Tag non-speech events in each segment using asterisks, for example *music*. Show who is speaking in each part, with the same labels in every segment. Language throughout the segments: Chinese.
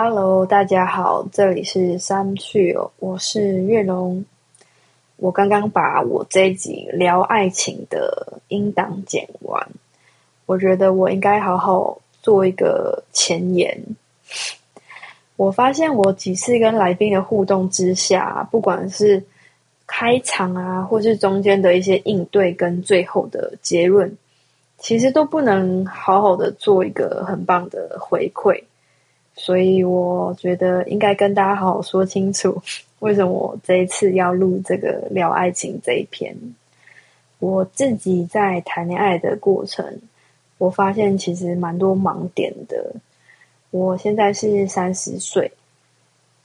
Speaker 1: Hello，大家好，这里是三趣哦，我是月龙。我刚刚把我这一集聊爱情的音档剪完，我觉得我应该好好做一个前言。我发现我几次跟来宾的互动之下，不管是开场啊，或是中间的一些应对，跟最后的结论，其实都不能好好的做一个很棒的回馈。所以我觉得应该跟大家好好说清楚，为什么这一次要录这个聊爱情这一篇。我自己在谈恋爱的过程，我发现其实蛮多盲点的。我现在是三十岁，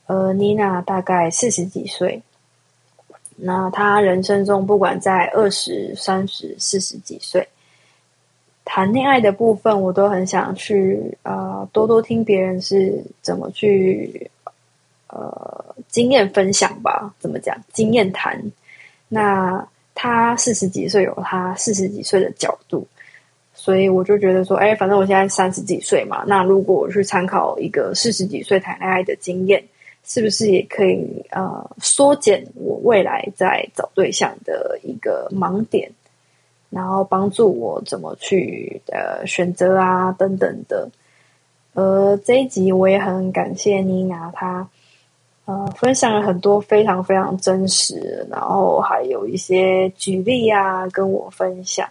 Speaker 1: 呃，妮娜大概四十几岁。那她人生中不管在二十三十、四十几岁，谈恋爱的部分，我都很想去呃多多听别人是怎么去呃经验分享吧，怎么讲经验谈？那他四十几岁有他四十几岁的角度。所以我就觉得说，哎，反正我现在三十几岁嘛，那如果我去参考一个四十几岁谈恋爱的经验，是不是也可以呃缩减我未来在找对象的一个盲点，然后帮助我怎么去呃选择啊等等的。呃，这一集我也很感谢妮娜，她呃分享了很多非常非常真实，然后还有一些举例啊跟我分享。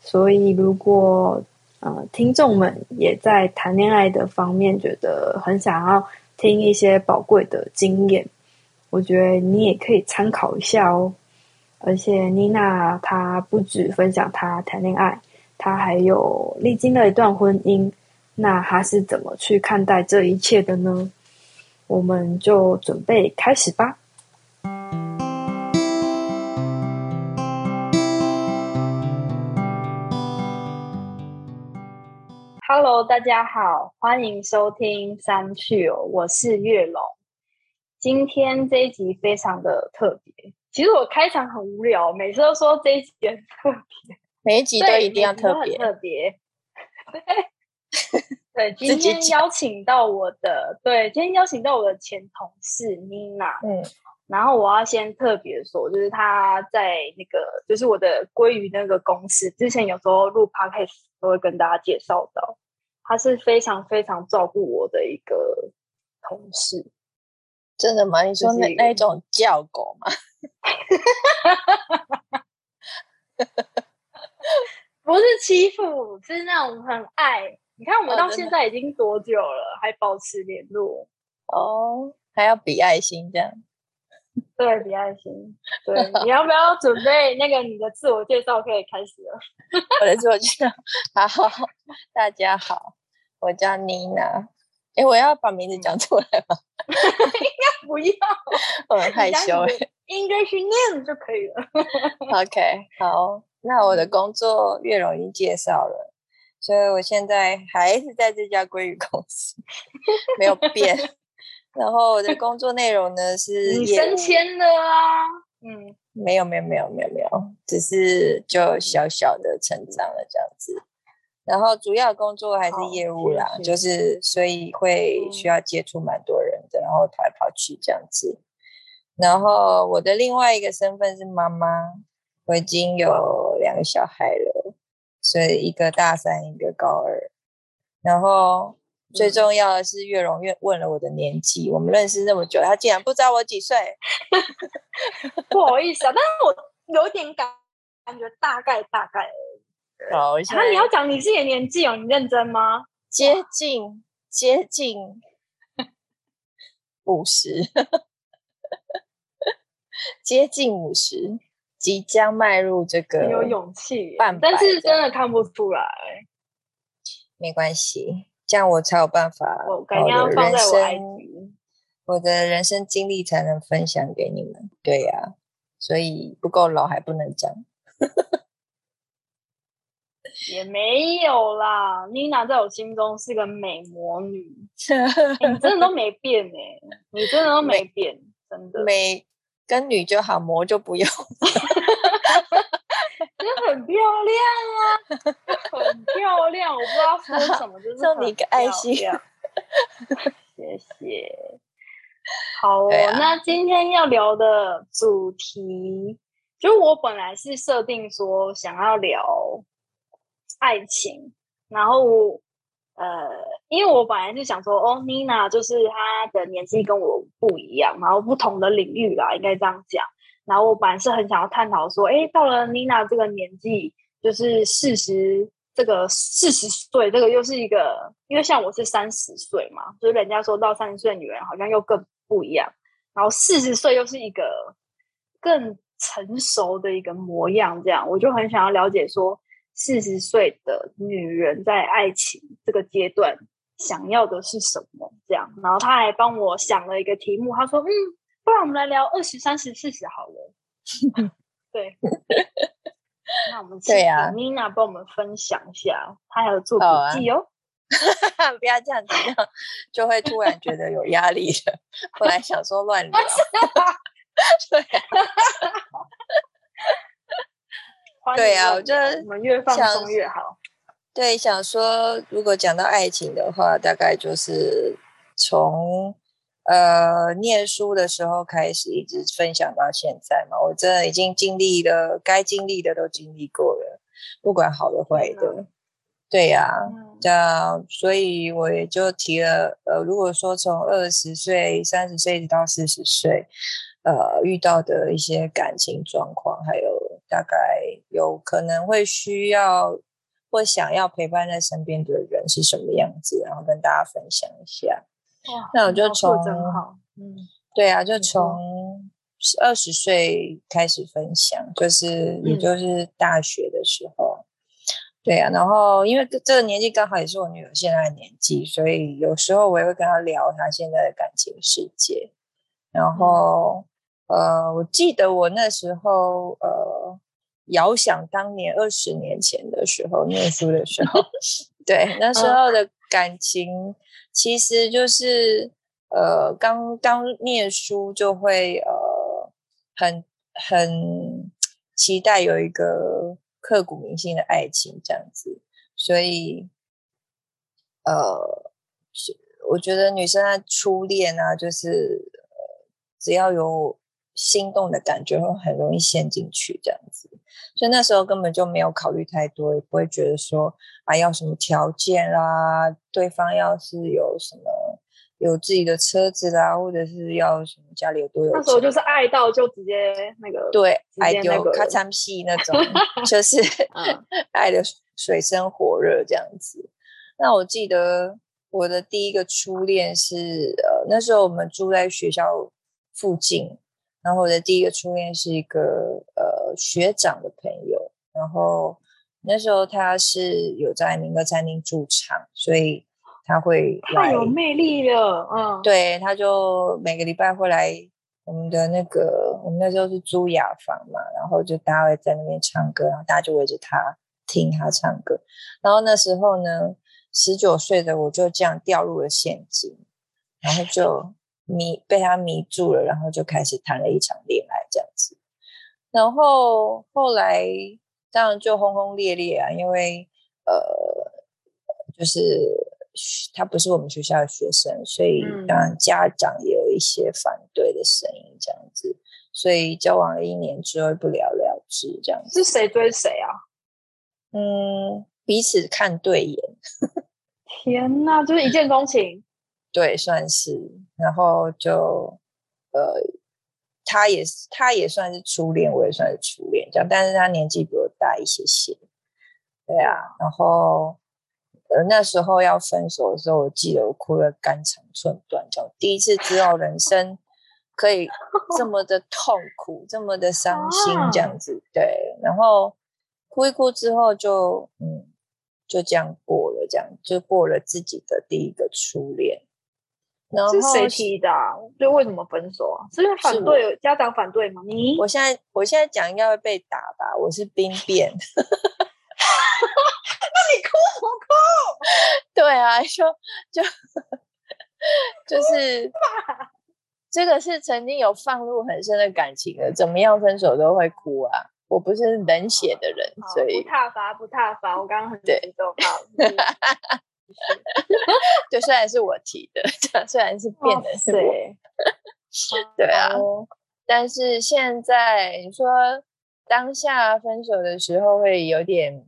Speaker 1: 所以，如果呃听众们也在谈恋爱的方面觉得很想要听一些宝贵的经验，我觉得你也可以参考一下哦。而且，妮娜她不止分享她谈恋爱，她还有历经了一段婚姻，那她是怎么去看待这一切的呢？我们就准备开始吧。Hello，大家好，欢迎收听三趣哦，我是月龙。今天这一集非常的特别，其实我开场很无聊，每次都说这一集很特别，*laughs*
Speaker 2: 每一集都一定要特别
Speaker 1: 特别。对，*laughs* 对，今天邀请到我的，对，今天邀请到我的前同事妮娜，嗯。然后我要先特别说，就是他在那个，就是我的鲑鱼那个公司，之前有时候录 podcast 都会跟大家介绍到，他是非常非常照顾我的一个同事。
Speaker 2: 真的吗？你说那那种叫狗吗？*laughs*
Speaker 1: 不是欺负，是那种很爱。你看我们到现在已经多久了，还保持联络？
Speaker 2: 哦，还要比爱心这样。*laughs*
Speaker 1: 对，比爱心。对，你要不要准备那个你的自我介绍？可以开始了。*laughs*
Speaker 2: 我的自我介绍，好，大家好，我叫妮娜。哎，我要把名字讲出来吗？
Speaker 1: 应该不要，*laughs*
Speaker 2: 我很害羞。
Speaker 1: English name 就可以了。*laughs*
Speaker 2: OK，好，那我的工作越容易介绍了，所以我现在还是在这家鲑鱼公司，没有变。然后我的 *laughs* 工作内容呢是
Speaker 1: 你升迁了啊？
Speaker 2: 嗯，没有没有没有没有没有，只是就小小的成长了这样子。然后主要工作还是业务啦，就是所以会需要接触蛮多人的，然后跑来跑去这样子。然后我的另外一个身份是妈妈，我已经有两个小孩了，所以一个大三，一个高二。然后。最重要的是，月荣月问了我的年纪，我们认识那么久，他竟然不知道我几岁，*laughs*
Speaker 1: 不好意思啊，但是我有点感感觉大概大概。
Speaker 2: 好，
Speaker 1: 那你要讲你自己的年纪哦，你认真吗？
Speaker 2: 接近接近五十，接近五十，即将迈入这个
Speaker 1: 有勇气，但是真的看不出来，
Speaker 2: 没关系。这样我才有办法，
Speaker 1: 我肯定要放在我
Speaker 2: 我的人生经历才能分享给你们。对呀，所以不够老还不能讲。
Speaker 1: 也没有啦，妮娜在我心中是个美魔女，*laughs* 你真的都没变哎，你真的都没变，真的
Speaker 2: 美跟女就好，魔就不用。*laughs*
Speaker 1: 真的很漂亮啊，很漂亮！我不知道说什么，就是
Speaker 2: 送你一个爱心，
Speaker 1: 谢谢。好哦，那今天要聊的主题，就是我本来是设定说想要聊爱情，然后呃，因为我本来是想说，哦，Nina 就是她的年纪跟我不一样，然后不同的领域啦，应该这样讲。然后我本来是很想要探讨说，哎，到了 Nina 这个年纪，就是四十。这个四十岁，这个又是一个，因为像我是三十岁嘛，所以人家说到三十岁女人好像又更不一样。然后四十岁又是一个更成熟的一个模样，这样我就很想要了解说，四十岁的女人在爱情这个阶段想要的是什么？这样，然后他还帮我想了一个题目，他说：“嗯，不然我们来聊二十三十四十好了。*laughs* ”对。*laughs* 那我们
Speaker 2: 对呀
Speaker 1: ，Nina 帮我们分享一下，她还有做笔记哦。*laughs*
Speaker 2: 不要这样子，就会突然觉得有压力了。本来想说乱聊，对，对啊，我觉得
Speaker 1: 我们越放松越好。
Speaker 2: 对，想说如果讲到爱情的话，大概就是从。呃，念书的时候开始一直分享到现在嘛，我真的已经经历了该经历的都经历过了，不管好的坏的，对呀，这样，所以我也就提了，呃，如果说从二十岁、三十岁一直到四十岁，呃，遇到的一些感情状况，还有大概有可能会需要或想要陪伴在身边的人是什么样子，然后跟大家分享一下。那我就从，嗯，对啊，就从二十岁开始分享，就是也就是大学的时候，对啊，然后因为这个年纪刚好也是我女儿现在的年纪，所以有时候我也会跟她聊她现在的感情世界。然后，呃，我记得我那时候，呃，遥想当年二十年前的时候，念书的时候，*laughs* 对那时候的感情。其实就是呃，刚刚念书就会呃，很很期待有一个刻骨铭心的爱情这样子，所以呃，我觉得女生的初恋啊，就是呃只要有心动的感觉，会很容易陷进去这样子。所以那时候根本就没有考虑太多，也不会觉得说啊要什么条件啦，对方要是有什么有自己的车子啦，或者是要什么家里有多有钱。
Speaker 1: 那时候就是爱到就直接那个
Speaker 2: 对爱丢咔嚓屁那种，*laughs* 就是 *laughs* 爱的水深火热这样子。那我记得我的第一个初恋是呃那时候我们住在学校附近。然后我的第一个初恋是一个呃学长的朋友，然后那时候他是有在民歌餐厅驻场，所以他会
Speaker 1: 太有魅力了，嗯，
Speaker 2: 对，他就每个礼拜会来我们的那个，我们那时候是租雅房嘛，然后就大家会在那边唱歌，然后大家就围着他听他唱歌，然后那时候呢，十九岁的我就这样掉入了陷阱，然后就。迷被他迷住了，然后就开始谈了一场恋爱这样子，然后后来当然就轰轰烈烈啊，因为呃，就是他不是我们学校的学生，所以当然家长也有一些反对的声音这样子，所以交往了一年之后不了了之这样子。
Speaker 1: 是谁追谁啊？
Speaker 2: 嗯，彼此看对眼。*laughs*
Speaker 1: 天哪，就是一见钟情。
Speaker 2: 对，算是，然后就，呃，他也是，他也算是初恋，我也算是初恋，这样，但是他年纪比我大一些些，对啊，然后，呃，那时候要分手的时候，我记得我哭了肝肠寸断，叫第一次知道人生可以这么的痛苦，这么的伤心，这样子，对，然后哭一哭之后，就，嗯，就这样过了，这样就过了自己的第一个初恋。
Speaker 1: 是谁提的？就为什么分手啊？是因为反对家长反对吗？你
Speaker 2: 我现在我现在讲应该会被打吧？我是兵变，*laughs* 那
Speaker 1: 你哭什么哭？*laughs*
Speaker 2: 对啊，就就就是 *laughs* 这个是曾经有放入很深的感情的，怎么样分手都会哭啊！我不是冷血的人，所以
Speaker 1: 不踏伐不踏伐。我刚刚很激动，*laughs* 好。
Speaker 2: 就虽然是我提的，*laughs* 虽然是变的是我，*laughs* 对啊，但是现在你说当下分手的时候会有点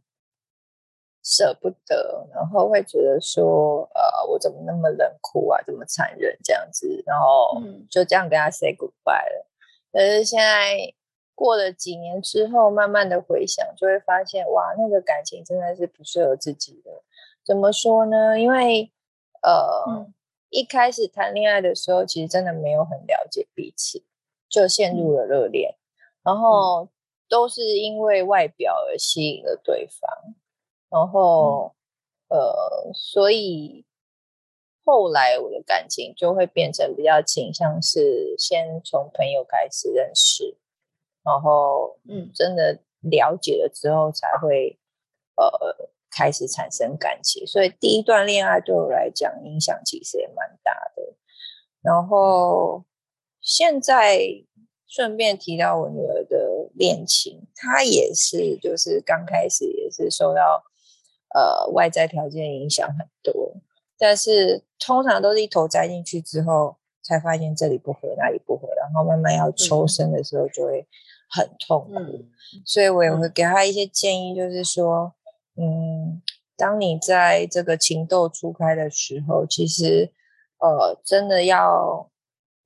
Speaker 2: 舍不得，然后会觉得说，呃，我怎么那么冷酷啊，这么残忍这样子，然后就这样跟他 say goodbye 了。可是现在过了几年之后，慢慢的回想，就会发现，哇，那个感情真的是不适合自己的。怎么说呢？因为呃。一开始谈恋爱的时候，其实真的没有很了解彼此，就陷入了热恋，然后都是因为外表而吸引了对方，然后呃，所以后来我的感情就会变成比较倾向是先从朋友开始认识，然后嗯，真的了解了之后才会呃。开始产生感情，所以第一段恋爱对我来讲影响其实也蛮大的。然后现在顺便提到我女儿的恋情，她也是就是刚开始也是受到呃外在条件影响很多，但是通常都是一头栽进去之后，才发现这里不合那里不合，然后慢慢要抽身的时候就会很痛苦。所以我也会给她一些建议，就是说。嗯，当你在这个情窦初开的时候，其实，呃，真的要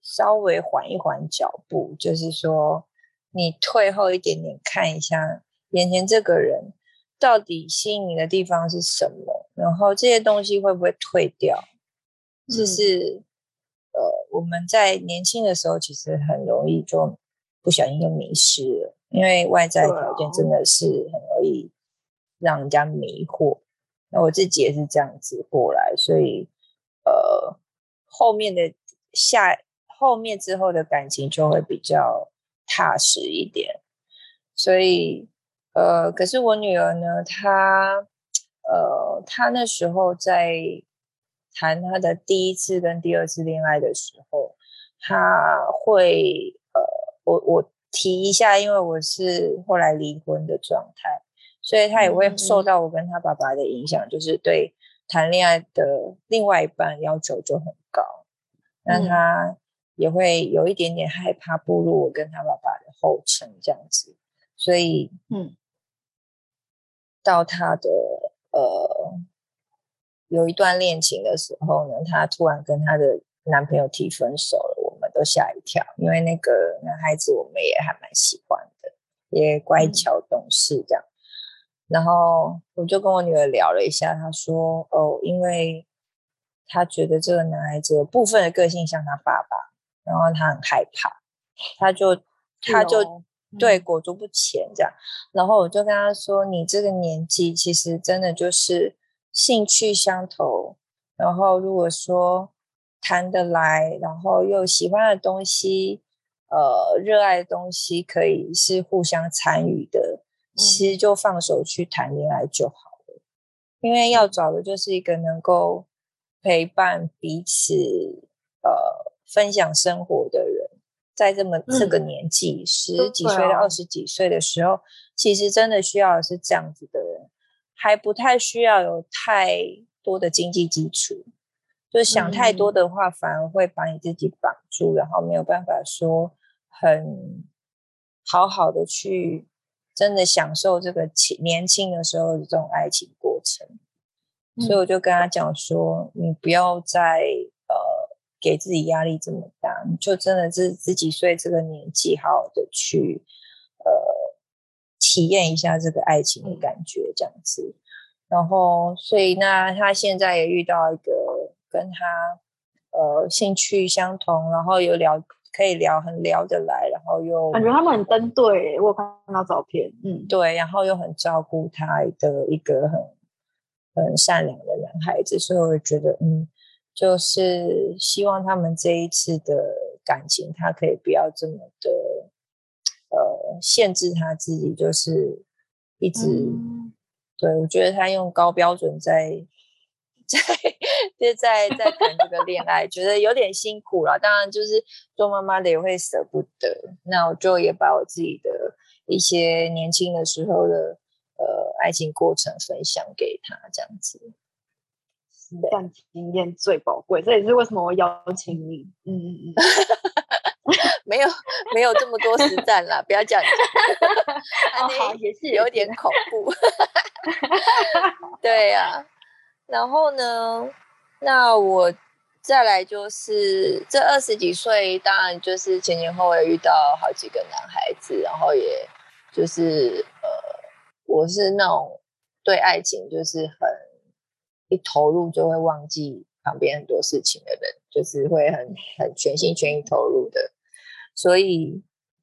Speaker 2: 稍微缓一缓脚步，就是说，你退后一点点，看一下眼前这个人到底吸引你的地方是什么，然后这些东西会不会退掉？就是，呃，我们在年轻的时候，其实很容易就不小心就迷失了，因为外在条件真的是很容易。让人家迷惑，那我自己也是这样子过来，所以呃，后面的下后面之后的感情就会比较踏实一点。所以呃，可是我女儿呢，她呃，她那时候在谈她的第一次跟第二次恋爱的时候，她会呃，我我提一下，因为我是后来离婚的状态。所以他也会受到我跟他爸爸的影响，就是对谈恋爱的另外一半要求就很高，那他也会有一点点害怕步入我跟他爸爸的后尘这样子。所以，嗯，到他的呃有一段恋情的时候呢，他突然跟他的男朋友提分手了，我们都吓一跳，因为那个男孩子我们也还蛮喜欢的，也乖巧懂事这样。然后我就跟我女儿聊了一下，她说：“哦，因为她觉得这个男孩子部分的个性像他爸爸，然后她很害怕，他就他就对裹足不前这样。然后我就跟她说：你这个年纪其实真的就是兴趣相投，然后如果说谈得来，然后又喜欢的东西，呃，热爱的东西，可以是互相参与的。”其实就放手去谈恋爱就好了，因为要找的就是一个能够陪伴彼此、呃，分享生活的人。在这么这个年纪，十几岁到二十几岁的时候，其实真的需要的是这样子的人，还不太需要有太多的经济基础。就想太多的话，反而会把你自己绑住，然后没有办法说很好好的去。真的享受这个轻年轻的时候的这种爱情过程，所以我就跟他讲说：“你不要再呃给自己压力这么大，你就真的是十几岁这个年纪，好好的去呃体验一下这个爱情的感觉，这样子。然后，所以那他现在也遇到一个跟他呃兴趣相同，然后有聊。”可以聊，很聊得来，然后又
Speaker 1: 感觉他们很登对，我看到照片，嗯，
Speaker 2: 对，然后又很照顾他的一个很很善良的男孩子，所以我觉得，嗯，就是希望他们这一次的感情，他可以不要这么的呃限制他自己，就是一直，对我觉得他用高标准在。*laughs* 在就在在 *laughs* 谈这个恋爱，觉得有点辛苦了。当然，就是做妈妈的也会舍不得。那我就也把我自己的一些年轻的时候的呃爱情过程分享给他，这样子。
Speaker 1: 这样经验最宝贵，这也是为什么我邀请你。嗯嗯嗯。*laughs*
Speaker 2: 没有没有这么多实战啦，不要这样讲。*laughs*
Speaker 1: 哦，好，也是
Speaker 2: 有点恐怖。对呀，然后呢，那我再来就是这二十几岁，当然就是前前后后遇到好几个男孩子，然后也就是呃，我是那种对爱情就是很一投入就会忘记。旁边很多事情的人，就是会很很全心全意投入的，所以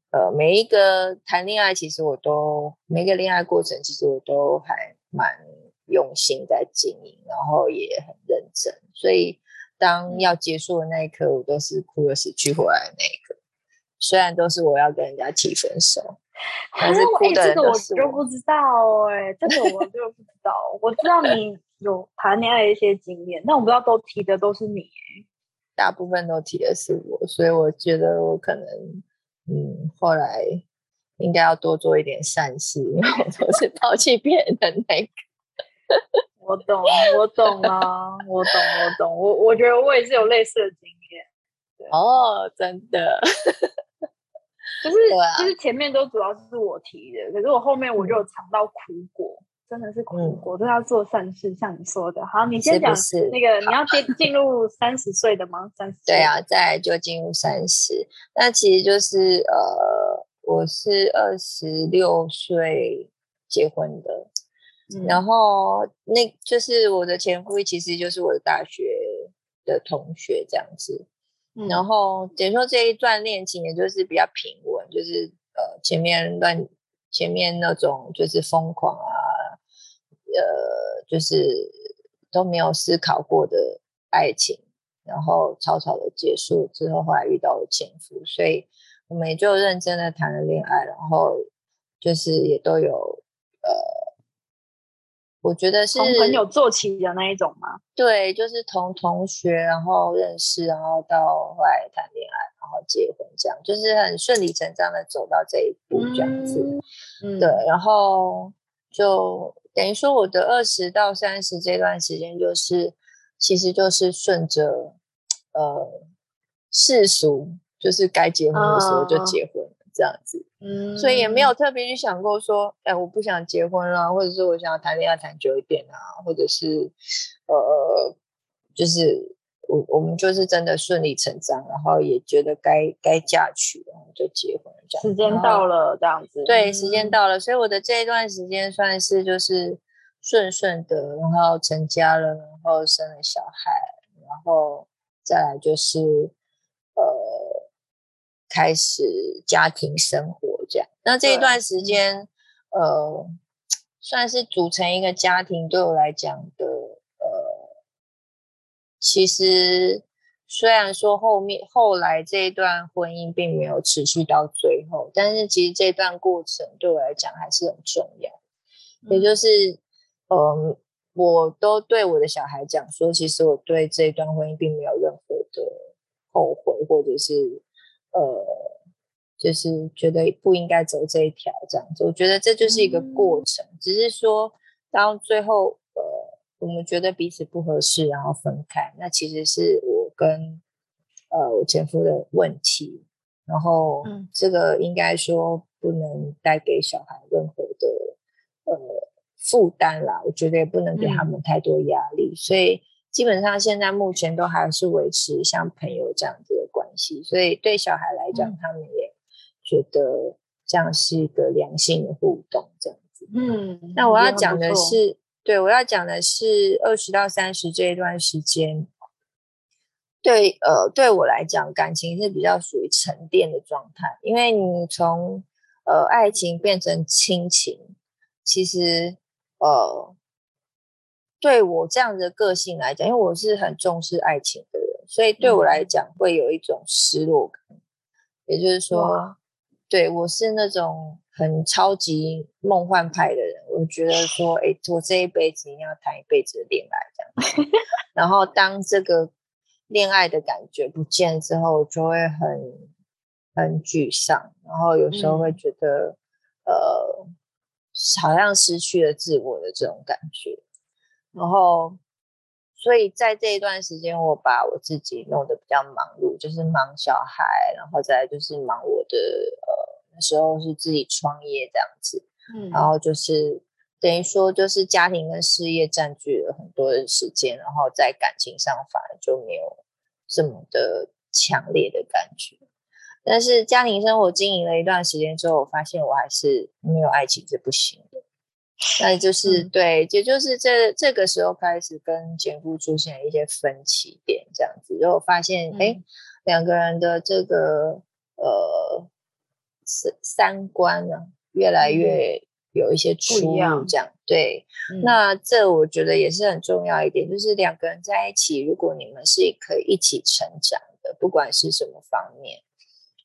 Speaker 2: 呃，每一个谈恋爱，其实我都每个恋爱过程，其实我都还蛮用心在经营，然后也很认真。所以当要结束的那一刻，我都是哭的死去活来的那一刻。虽然都是我要跟人家提分手，但是哭的
Speaker 1: 人我就不知道哎，这个我就不知道。*laughs* 我知道你。有谈恋爱的一些经验，但我不知道都提的都是你，
Speaker 2: 大部分都提的是我，所以我觉得我可能，嗯，后来应该要多做一点善事，因为我都是抛弃别人的那个。*laughs*
Speaker 1: 我懂，我懂啊，我懂，我懂，我我觉得我也是有类似的经验。
Speaker 2: 哦，真的，*laughs*
Speaker 1: 就是就是前面都主要是我提的，可是我后面我就有尝到苦果。真的是苦果，都要做善事，像你说的。好，你先讲那个，你要进进入三十岁的吗？三十
Speaker 2: 对啊，再就进入三十。那其实就是呃，我是二十六岁结婚的，然后那就是我的前夫，其实就是我的大学的同学这样子。然后等于说这一段恋情也就是比较平稳，就是呃前面乱前面那种就是疯狂啊。呃，就是都没有思考过的爱情，然后草草的结束之后，后来遇到了前夫，所以我们也就认真的谈了恋爱，然后就是也都有呃，我觉得是
Speaker 1: 从朋友做起的那一种吗？
Speaker 2: 对，就是从同学然后认识，然后到后来谈恋爱，然后结婚，这样就是很顺理成章的走到这一步这样子。嗯，对，然后就。等于说，我的二十到三十这段时间，就是其实就是顺着呃世俗，就是该结婚的时候就结婚这样子。嗯，所以也没有特别去想过说，哎，我不想结婚了，或者是我想要谈恋爱谈久一点啊，或者是呃，就是。我我们就是真的顺理成章，然后也觉得该该嫁娶，然后就结婚这样。
Speaker 1: 时间到了，这样子。
Speaker 2: 对，时间到了，所以我的这一段时间算是就是顺顺的，然后成家了，然后生了小孩，然后再来就是呃开始家庭生活这样。那这一段时间，呃，算是组成一个家庭，对我来讲的。呃其实，虽然说后面后来这一段婚姻并没有持续到最后，但是其实这段过程对我来讲还是很重要。也就是，嗯，我都对我的小孩讲说，其实我对这一段婚姻并没有任何的后悔，或者是呃，就是觉得不应该走这一条这样子。我觉得这就是一个过程，只是说到最后。呃我们觉得彼此不合适，然后分开。那其实是我跟呃我前夫的问题，然后这个应该说不能带给小孩任何的呃负担啦。我觉得也不能给他们太多压力，所以基本上现在目前都还是维持像朋友这样子的关系。所以对小孩来讲，他们也觉得这样是一个良性的互动，这样子。嗯，那我要讲的是。对，我要讲的是二十到三十这一段时间，对，呃，对我来讲，感情是比较属于沉淀的状态，因为你从呃爱情变成亲情，其实呃，对我这样的个性来讲，因为我是很重视爱情的人，所以对我来讲会有一种失落感，也就是说，对我是那种很超级梦幻派的人。我觉得说，哎，我这一辈子一定要谈一辈子的恋爱，这样。*laughs* 然后当这个恋爱的感觉不见之后，就会很很沮丧，然后有时候会觉得，呃，好像失去了自我的这种感觉。然后，所以在这一段时间，我把我自己弄得比较忙碌，就是忙小孩，然后再就是忙我的呃那时候是自己创业这样子，嗯，然后就是等于说就是家庭跟事业占据了很多的时间，然后在感情上反而就没有这么的强烈的感觉。但是家庭生活经营了一段时间之后，我发现我还是没有爱情是不行的。那就是对，也就是这这个时候开始跟前夫出现一些分歧点，这样子，然后发现哎，两个人的这个呃三三观呢，越来越有一些出入，这样对。那这我觉得也是很重要一点，就是两个人在一起，如果你们是可以一起成长的，不管是什么方面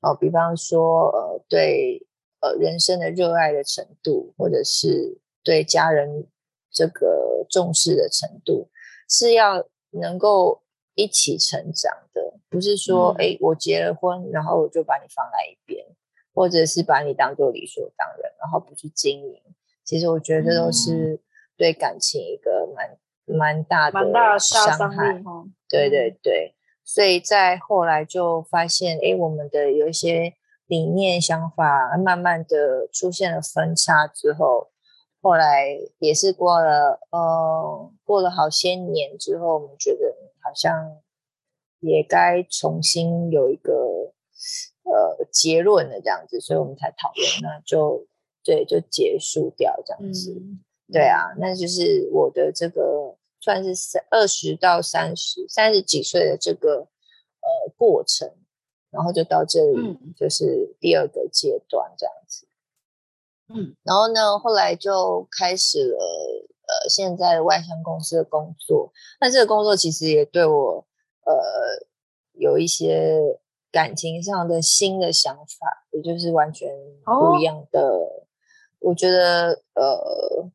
Speaker 2: 哦，比方说呃对呃人生的热爱的程度，或者是。对家人这个重视的程度，是要能够一起成长的，不是说哎，我结了婚，然后我就把你放在一边，或者是把你当做理所当然，然后不去经营。其实我觉得这都是对感情一个蛮蛮大的
Speaker 1: 蛮大的伤害。
Speaker 2: 对对对，所以在后来就发现，哎，我们的有一些理念想法，慢慢的出现了分叉之后。后来也是过了，呃，过了好些年之后，我们觉得好像也该重新有一个呃结论了，这样子，所以我们才讨论，那就对，就结束掉这样子。对啊，那就是我的这个算是三二十到三十三十几岁的这个呃过程，然后就到这里，就是第二个阶段这样子。嗯，然后呢，后来就开始了，呃，现在外商公司的工作。那这个工作其实也对我，呃，有一些感情上的新的想法，也就是完全不一样的。我觉得，呃，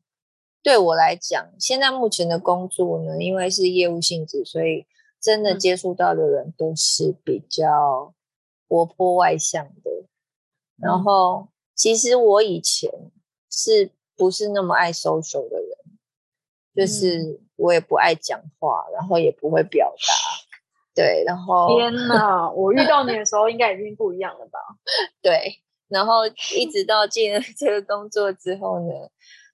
Speaker 2: 对我来讲，现在目前的工作呢，因为是业务性质，所以真的接触到的人都是比较活泼外向的，然后。其实我以前是不是那么爱 social 的人？就是我也不爱讲话，然后也不会表达。对，然后
Speaker 1: 天哪！我遇到你的时候，应该已经不一样了吧？*laughs*
Speaker 2: 对，然后一直到进了 *laughs* 这个工作之后呢，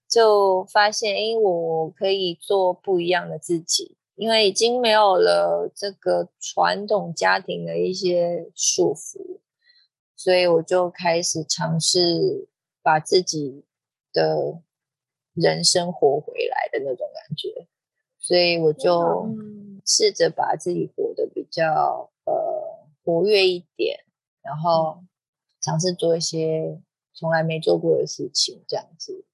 Speaker 2: 就发现，哎，我可以做不一样的自己，因为已经没有了这个传统家庭的一些束缚。所以我就开始尝试把自己的人生活回来的那种感觉，所以我就试着把自己活得比较呃活跃一点，然后尝试做一些从来没做过的事情，这样子。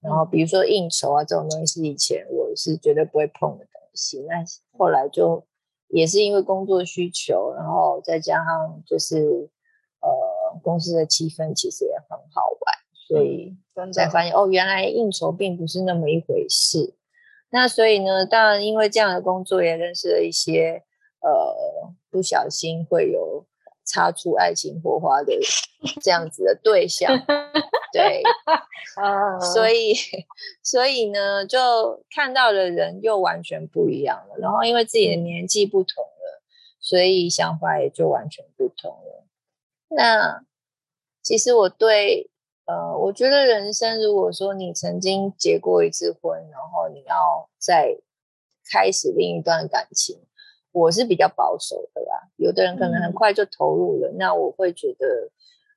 Speaker 2: 然后比如说应酬啊这种东西，是以前我是绝对不会碰的东西，那后来就也是因为工作需求，然后再加上就是。呃，公司的气氛其实也很好玩，所以才发现哦，原来应酬并不是那么一回事。那所以呢，当然因为这样的工作，也认识了一些呃，不小心会有擦出爱情火花的 *laughs* 这样子的对象。对，*laughs* 所以所以呢，就看到的人又完全不一样了。然后因为自己的年纪不同了，所以想法也就完全不同了。那其实我对呃，我觉得人生，如果说你曾经结过一次婚，然后你要再开始另一段感情，我是比较保守的啦。有的人可能很快就投入了，那我会觉得，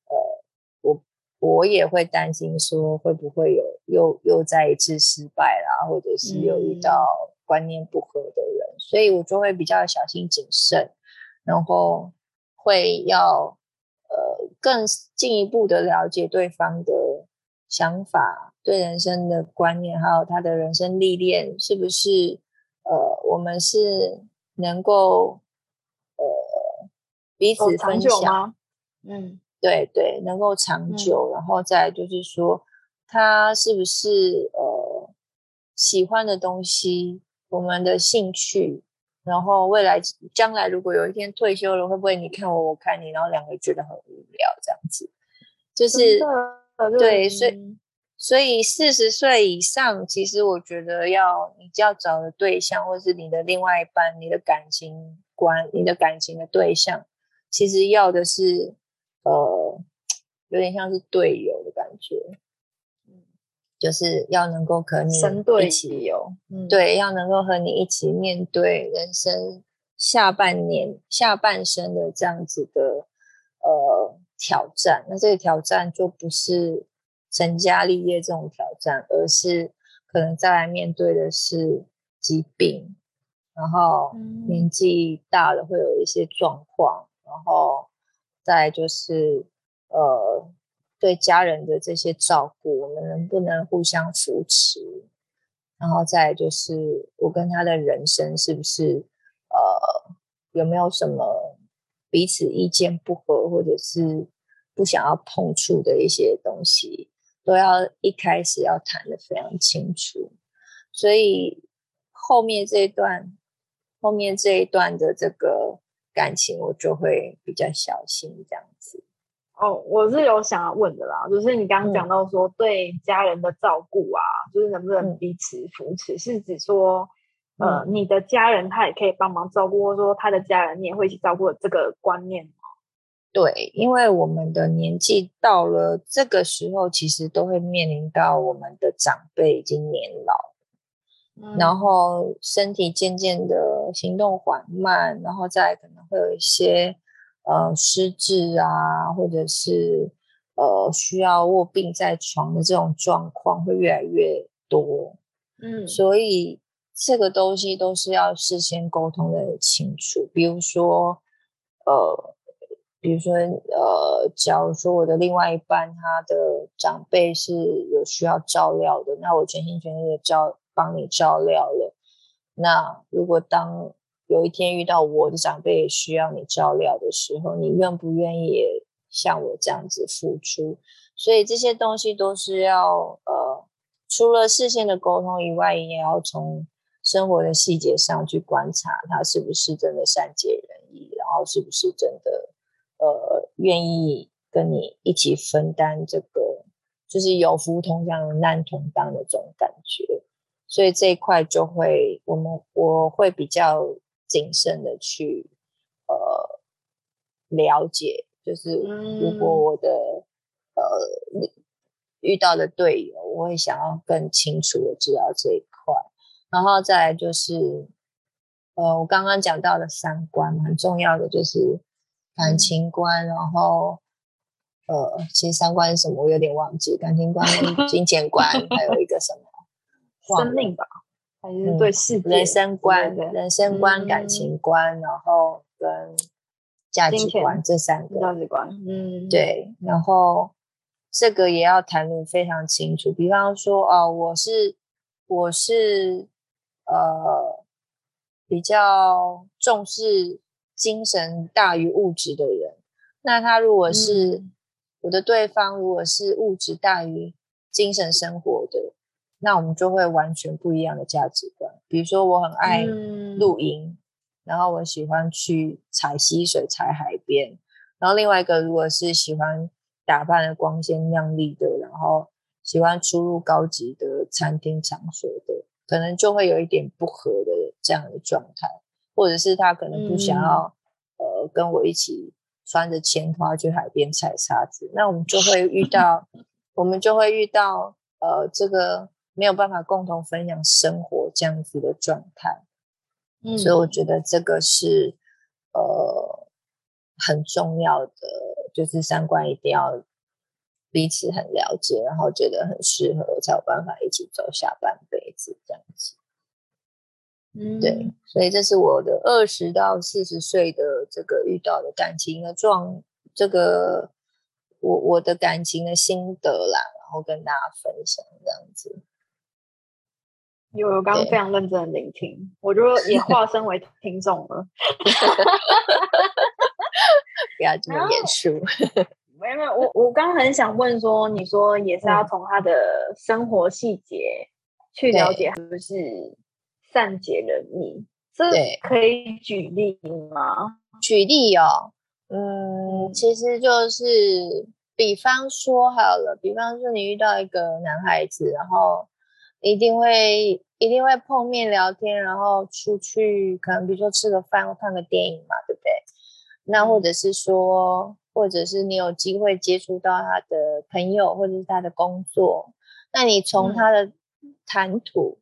Speaker 2: 呃，我我也会担心说会不会有又又再一次失败啦，或者是有遇到观念不合的人，所以我就会比较小心谨慎，然后会要。呃，更进一步的了解对方的想法、对人生的观念，还有他的人生历练，是不是呃，我们是能够呃彼此分享
Speaker 1: 吗？嗯，
Speaker 2: 对对，能够长久。然后再就是说，他是不是呃喜欢的东西，我们的兴趣。然后未来将来如果有一天退休了，会不会你看我我看你，然后两个觉得很无聊这样子？就是对，所以所以四十岁以上，其实我觉得要你要找的对象，或是你的另外一半，你的感情观，你的感情的对象，其实要的是呃，有点像是队友的感觉。就是要能够和你一起
Speaker 1: 有，
Speaker 2: 对，要能够和你一起面对人生下半年、下半生的这样子的呃挑战。那这个挑战就不是成家立业这种挑战，而是可能再来面对的是疾病，然后年纪大了会有一些状况，然后再就是呃。对家人的这些照顾，我们能不能互相扶持？然后再就是我跟他的人生是不是呃有没有什么彼此意见不合，或者是不想要碰触的一些东西，都要一开始要谈的非常清楚。所以后面这一段，后面这一段的这个感情，我就会比较小心这样子。
Speaker 1: 哦，我是有想要问的啦，就是你刚刚讲到说对家人的照顾啊，就是能不能彼此扶持，是指说，呃，你的家人他也可以帮忙照顾，或者说他的家人你也会一起照顾这个观念吗？
Speaker 2: 对，因为我们的年纪到了这个时候，其实都会面临到我们的长辈已经年老，然后身体渐渐的行动缓慢，然后再可能会有一些。呃，失智啊，或者是呃需要卧病在床的这种状况会越来越多，嗯，所以这个东西都是要事先沟通的清楚。比如说，呃，比如说，呃，假如说我的另外一半他的长辈是有需要照料的，那我全心全意的照帮你照料了。那如果当有一天遇到我的长辈也需要你照料的时候，你愿不愿意像我这样子付出？所以这些东西都是要呃，除了事先的沟通以外，你也要从生活的细节上去观察他是不是真的善解人意，然后是不是真的呃愿意跟你一起分担这个，就是有福同享、难同当的这种感觉。所以这一块就会，我们我会比较。谨慎的去呃了解，就是如果我的呃遇到的队友，我会想要更清楚的知道这一块，然后再来就是呃我刚刚讲到的三观很重要的就是感情观，然后呃其实三观是什么我有点忘记，感情观、*laughs* 金钱观，还有一个什么
Speaker 1: 生命吧。还是对世界、
Speaker 2: 人生观、人生观、感情观，然后跟价值观这三个
Speaker 1: 价值观，嗯，
Speaker 2: 对。然后这个也要谈的非常清楚。比方说，哦，我是我是呃比较重视精神大于物质的人。那他如果是我的对方，如果是物质大于精神生活的。那我们就会完全不一样的价值观。比如说，我很爱露营，然后我喜欢去踩溪水、踩海边。然后另外一个，如果是喜欢打扮的光鲜亮丽的，然后喜欢出入高级的餐厅场所的，可能就会有一点不合的这样的状态，或者是他可能不想要呃跟我一起穿着钱花去海边踩沙子。那我们就会遇到，我们就会遇到呃这个。没有办法共同分享生活这样子的状态，嗯，所以我觉得这个是呃很重要的，就是三观一定要彼此很了解，然后觉得很适合，才有办法一起走下半辈子这样子。嗯，对，所以这是我的二十到四十岁的这个遇到的感情的状，这个我我的感情的心得啦，然后跟大家分享这样子。
Speaker 1: 有，我刚刚非常认真的聆听，我就也化身为听众了。*laughs*
Speaker 2: 不要这么严肃。
Speaker 1: 没有没有，我我刚刚很想问说，你说也是要从他的生活细节去了解，是不是善解人意？这可以举例吗？
Speaker 2: 举例哦，嗯，其实就是比方说好了，比方说你遇到一个男孩子，然后一定会一定会碰面聊天，然后出去可能比如说吃个饭或看个电影嘛，对不对？那或者是说，或者是你有机会接触到他的朋友或者是他的工作，那你从他的谈吐，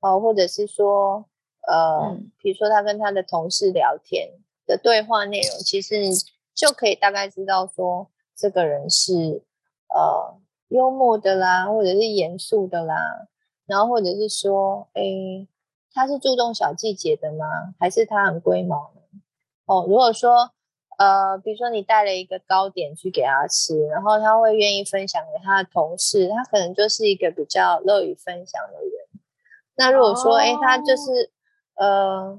Speaker 2: 哦，或者是说，呃，比如说他跟他的同事聊天的对话内容，其实就可以大概知道说这个人是呃幽默的啦，或者是严肃的啦，然后或者是说，哎，他是注重小细节的吗？还是他很龟毛呢？哦，如果说。呃，比如说你带了一个糕点去给他吃，然后他会愿意分享给他的同事，他可能就是一个比较乐于分享的人。那如果说，哎，他就是呃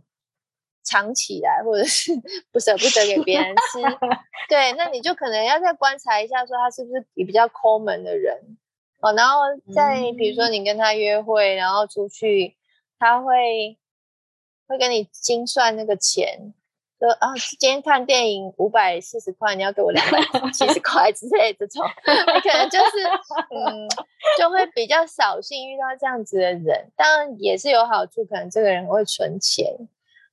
Speaker 2: 藏起来，或者是 *laughs* 不舍不得给别人吃，*laughs* 对，那你就可能要再观察一下，说他是不是比较抠门的人哦。然后再比如说你跟他约会，然后出去，他会会跟你精算那个钱。说啊，今天看电影五百四十块，你要给我两百 *laughs* 七十块之类这种，你可能就是嗯，就会比较扫兴遇到这样子的人。当然也是有好处，可能这个人会存钱，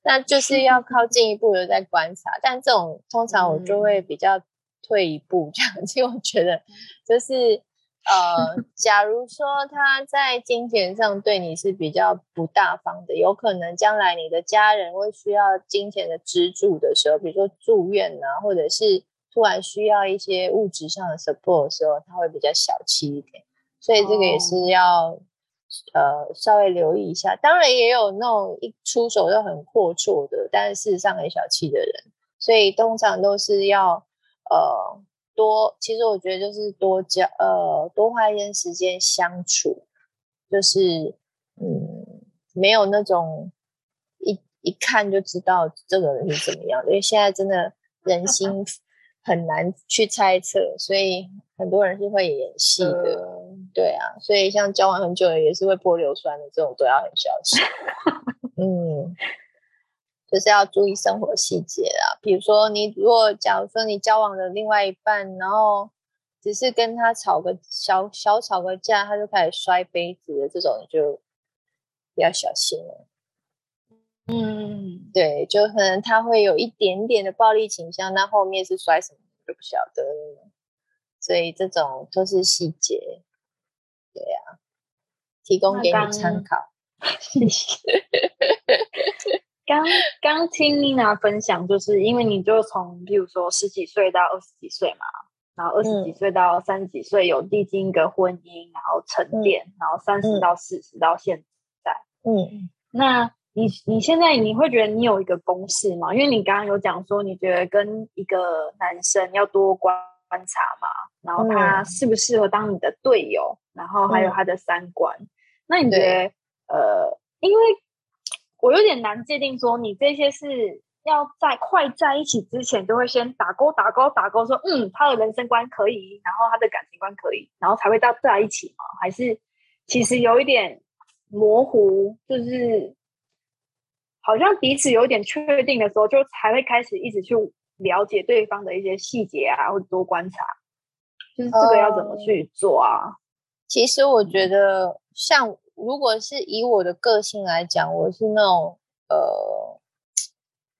Speaker 2: 那就是要靠 *laughs* 进一步的在观察。但这种通常我就会比较退一步这样，因为我觉得就是。呃，*laughs* 假如说他在金钱上对你是比较不大方的，有可能将来你的家人会需要金钱的支柱的时候，比如说住院啊，或者是突然需要一些物质上的 support 的时候，他会比较小气一点。所以这个也是要呃稍微留意一下。当然也有那种一出手就很阔绰的，但是事实上很小气的人。所以通常都是要呃。多，其实我觉得就是多交，呃，多花一些时间相处，就是嗯，没有那种一一看就知道这个人是怎么样的，因为现在真的人心 *laughs* 很难去猜测，所以很多人是会演戏的，对啊，所以像交往很久的也是会泼硫酸的这种都要很小心，*laughs* 嗯。就是要注意生活细节啊，比如说你如果假如说你交往的另外一半，然后只是跟他吵个小小吵个架，他就开始摔杯子的这种，就比较小心了。嗯，对，就可能他会有一点点的暴力倾向，那后面是摔什么就不晓得。所以这种都是细节，对呀，提供给你参考。谢谢。
Speaker 1: 刚刚听妮娜分享，就是因为你就从，比如说十几岁到二十几岁嘛，然后二十几岁到三十几岁有历经一个婚姻，然后沉淀，然后三十到四十到现在，嗯，那你你现在你会觉得你有一个公式吗？因为你刚刚有讲说，你觉得跟一个男生要多观观察嘛，然后他适不适合当你的队友，然后还有他的三观，那你觉得呃，因为。我有点难界定，说你这些是要在快在一起之前，就会先打勾、打勾、打勾，说嗯，他的人生观可以，然后他的感情观可以，然后才会到在一起吗？还是其实有一点模糊，就是好像彼此有点确定的时候，就才会开始一直去了解对方的一些细节啊，或者多观察，就是这个要怎么去做啊？
Speaker 2: 其实我觉得像。如果是以我的个性来讲，我是那种呃，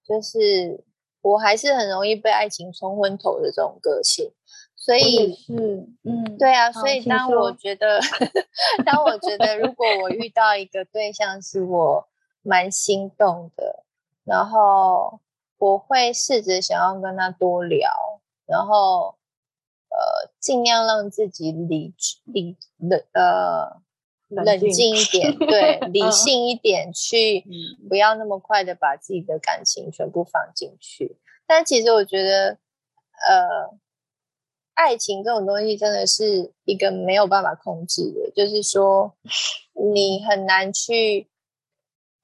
Speaker 2: 就是我还是很容易被爱情冲昏头的这种个性，所以
Speaker 1: 是嗯，
Speaker 2: 对啊，所以当我觉得，*laughs* 当我觉得如果我遇到一个对象是我蛮心动的，然后我会试着想要跟他多聊，然后呃，尽量让自己理理的呃。冷静一点，对，*laughs* 理性一点，去不要那么快的把自己的感情全部放进去。但其实我觉得，呃，爱情这种东西真的是一个没有办法控制的，就是说你很难去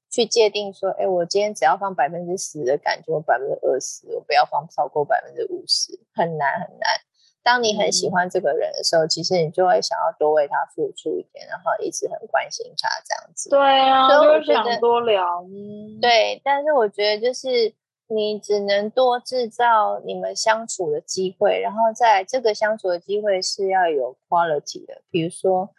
Speaker 2: 去界定说，哎，我今天只要放百分之十的感觉，百分之二十，我不要放超过百分之五十，很难很难。当你很喜欢这个人的时候，其实你就会想要多为他付出一点，然后一直很关心他这样子。
Speaker 1: 对啊，所以我想多聊。
Speaker 2: 对，但是我觉得就是你只能多制造你们相处的机会，然后在这个相处的机会是要有 quality 的。比如说，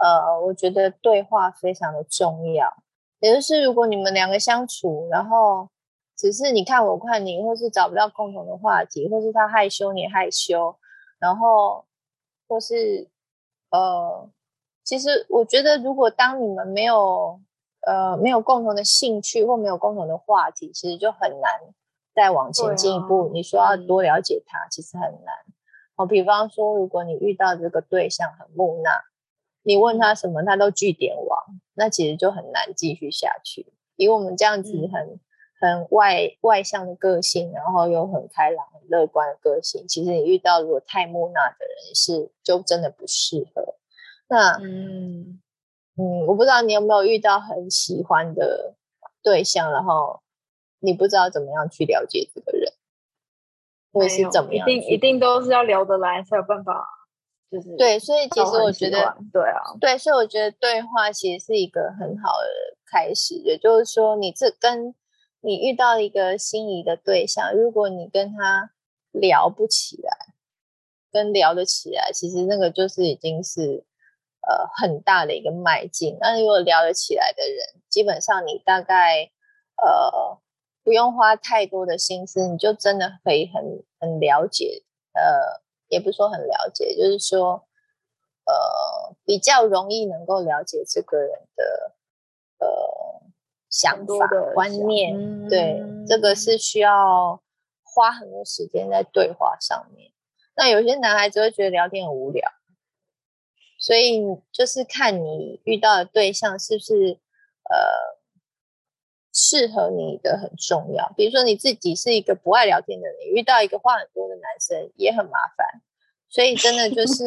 Speaker 2: 呃，我觉得对话非常的重要。也就是如果你们两个相处，然后只是你看我看你，或是找不到共同的话题，或是他害羞你害羞，然后或是呃，其实我觉得如果当你们没有呃，没有共同的兴趣或没有共同的话题，其实就很难再往前进一步。你说要多了解他，其实很难。好，比方说，如果你遇到这个对象很木讷，你问他什么，他都据点王，那其实就很难继续下去。以我们这样子很很外外向的个性，然后又很开朗、很乐观的个性，其实你遇到如果太木讷的人，是就真的不适合。那嗯。嗯，我不知道你有没有遇到很喜欢的对象，然后你不知道怎么样去了解这个人，或是怎么
Speaker 1: 样？一定一定都是要聊得来才有办法，就是
Speaker 2: 对。所以其实我觉得，
Speaker 1: 对啊，
Speaker 2: 对，所以我觉得对话其实是一个很好的开始。也就是说，你这跟你遇到一个心仪的对象，如果你跟他聊不起来，跟聊得起来，其实那个就是已经是。呃，很大的一个迈进。那如果聊得起来的人，基本上你大概呃不用花太多的心思，你就真的可以很很了解。呃，也不是说很了解，就是说呃比较容易能够了解这个人的呃想法观念。对，这个是需要花很多时间在对话上面。那有些男孩子会觉得聊天很无聊。所以就是看你遇到的对象是不是呃适合你的很重要。比如说你自己是一个不爱聊天的人，遇到一个话很多的男生也很麻烦。所以真的就 *laughs* 是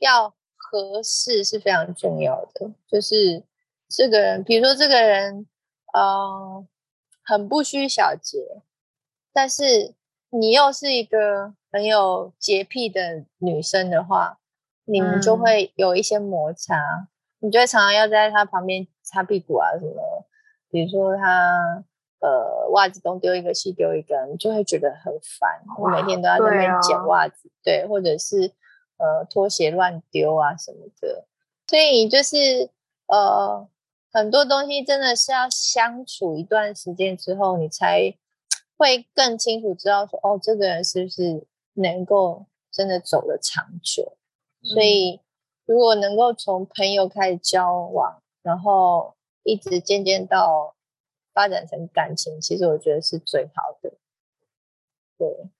Speaker 2: 要合适是非常重要的。就是这个人，比如说这个人，嗯，很不拘小节，但是你又是一个很有洁癖的女生的话。你们就会有一些摩擦，你就会常常要在他旁边擦屁股啊什么。比如说他呃袜子东丢一个西丢一个，你就会觉得很烦。我每天都要在那边捡袜子，对，或者是呃拖鞋乱丢啊什么的。所以就是呃很多东西真的是要相处一段时间之后，你才会更清楚知道说哦这个人是不是能够真的走得长久。所以，如果能够从朋友开始交往，然后一直渐渐到发展成感情，其实我觉得是最好的。对，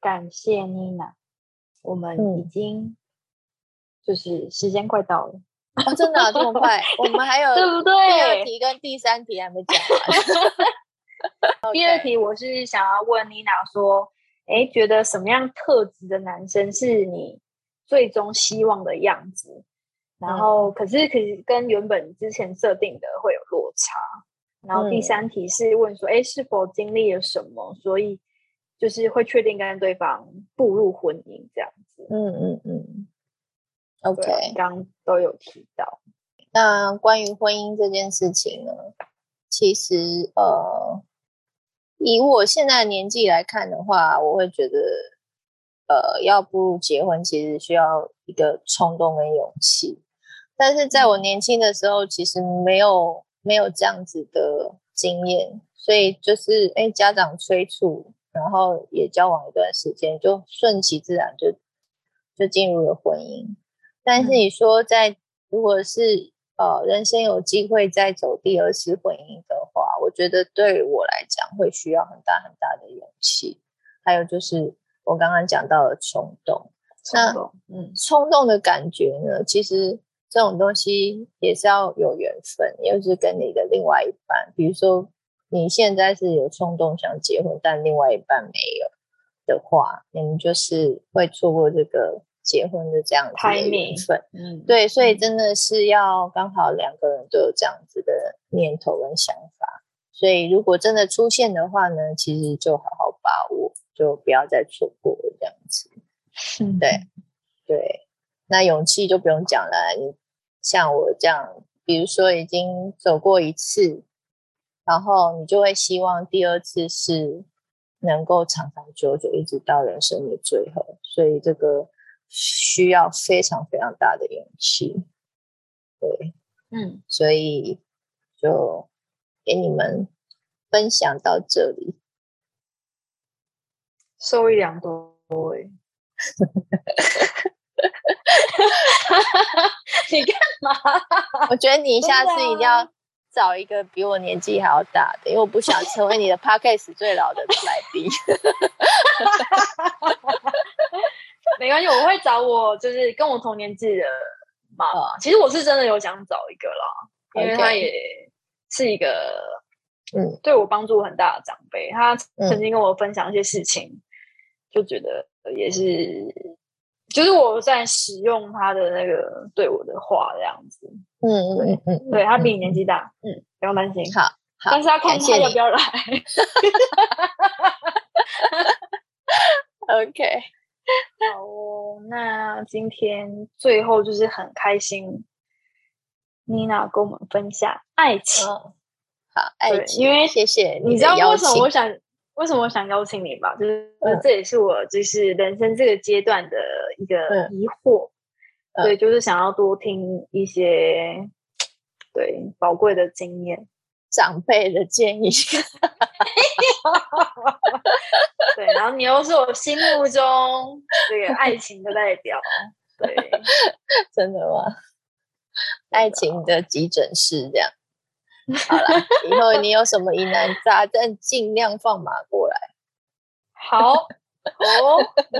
Speaker 1: 感谢妮娜，我们已经就是时间快到了，
Speaker 2: 哦，真的这么 *laughs* 快？我们还有
Speaker 1: 对不对？
Speaker 2: 第二题跟第三题还没讲完。*laughs*
Speaker 1: 第二题我是想要问妮娜说，哎，觉得什么样特质的男生是你？最终希望的样子，然后可是可是跟原本之前设定的会有落差。然后第三题是问说，哎，是否经历了什么，所以就是会确定跟对方步入婚姻这样子？
Speaker 2: 嗯嗯嗯。OK，
Speaker 1: 刚都有提到。
Speaker 2: 那关于婚姻这件事情呢，其实呃，以我现在年纪来看的话，我会觉得。呃，要步入结婚，其实需要一个冲动跟勇气。但是在我年轻的时候，其实没有没有这样子的经验，所以就是哎，家长催促，然后也交往一段时间，就顺其自然就就进入了婚姻。但是你说，在如果是呃人生有机会再走第二次婚姻的话，我觉得对我来讲会需要很大很大的勇气，还有就是。我刚刚讲到的冲动，
Speaker 1: 那嗯，
Speaker 2: 冲动的感觉呢？其实这种东西也是要有缘分，又是跟你的另外一半。比如说你现在是有冲动想结婚，但另外一半没有的话，你们就是会错过这个结婚的这样子的缘分。嗯，对，所以真的是要刚好两个人都有这样子的念头跟想法。所以如果真的出现的话呢，其实就好好把握。就不要再错过了，这样子。对对，那勇气就不用讲了。你像我这样，比如说已经走过一次，然后你就会希望第二次是能够长长久久，一直到人生的最后。所以这个需要非常非常大的勇气。对，
Speaker 1: 嗯，
Speaker 2: 所以就给你们分享到这里，
Speaker 1: 受益良多哎。你干嘛？*laughs*
Speaker 2: 我觉得你下次一定要找一个比我年纪还要大的，因为我不想成为你的 *laughs* podcast 最老的来宾。*laughs*
Speaker 1: 没关系，我会找我就是跟我同年纪的妈妈。其实我是真的有想找一个啦，因为他也是一个嗯对我帮助很大的长辈。他曾经跟我分享一些事情，就觉得也是。就是我在使用他的那个对我的话这样子，
Speaker 2: 嗯嗯嗯，
Speaker 1: 对他比你年纪大，嗯，不用担心，
Speaker 2: 好，好，
Speaker 1: 但是要看他要不要来。*laughs* *laughs* *laughs*
Speaker 2: OK，*laughs*
Speaker 1: 好哦，那今天最后就是很开心，妮娜跟我们分享爱情，
Speaker 2: 好，爱情，
Speaker 1: 因为
Speaker 2: 谢谢
Speaker 1: 你知道为什么我想。为什么我想邀请你吧？就是这也是我就是人生这个阶段的一个疑惑，对，就是想要多听一些对宝贵的经验、
Speaker 2: 长辈的建议。*laughs* *laughs*
Speaker 1: 对，然后你又是我心目中这个爱情的代表，对，*laughs*
Speaker 2: 真的吗？爱情的急诊室这样。好了，以后你有什么疑难杂症，尽量放马过来。
Speaker 1: 好，哦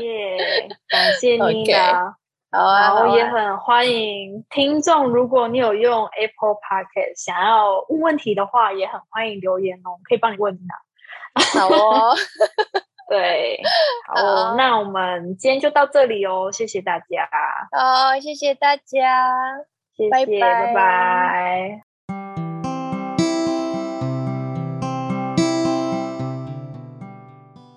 Speaker 1: 耶，感谢你 *laughs*
Speaker 2: 啊。好啊，
Speaker 1: 然后也很欢迎听众，如果你有用 Apple Podcast 想要问问题的话，也很欢迎留言哦，可以帮你问
Speaker 2: 他。好哦，*laughs*
Speaker 1: 对，好，那我们今天就到这里哦，谢谢大家。
Speaker 2: 哦，谢谢大家，
Speaker 1: 谢谢，拜拜。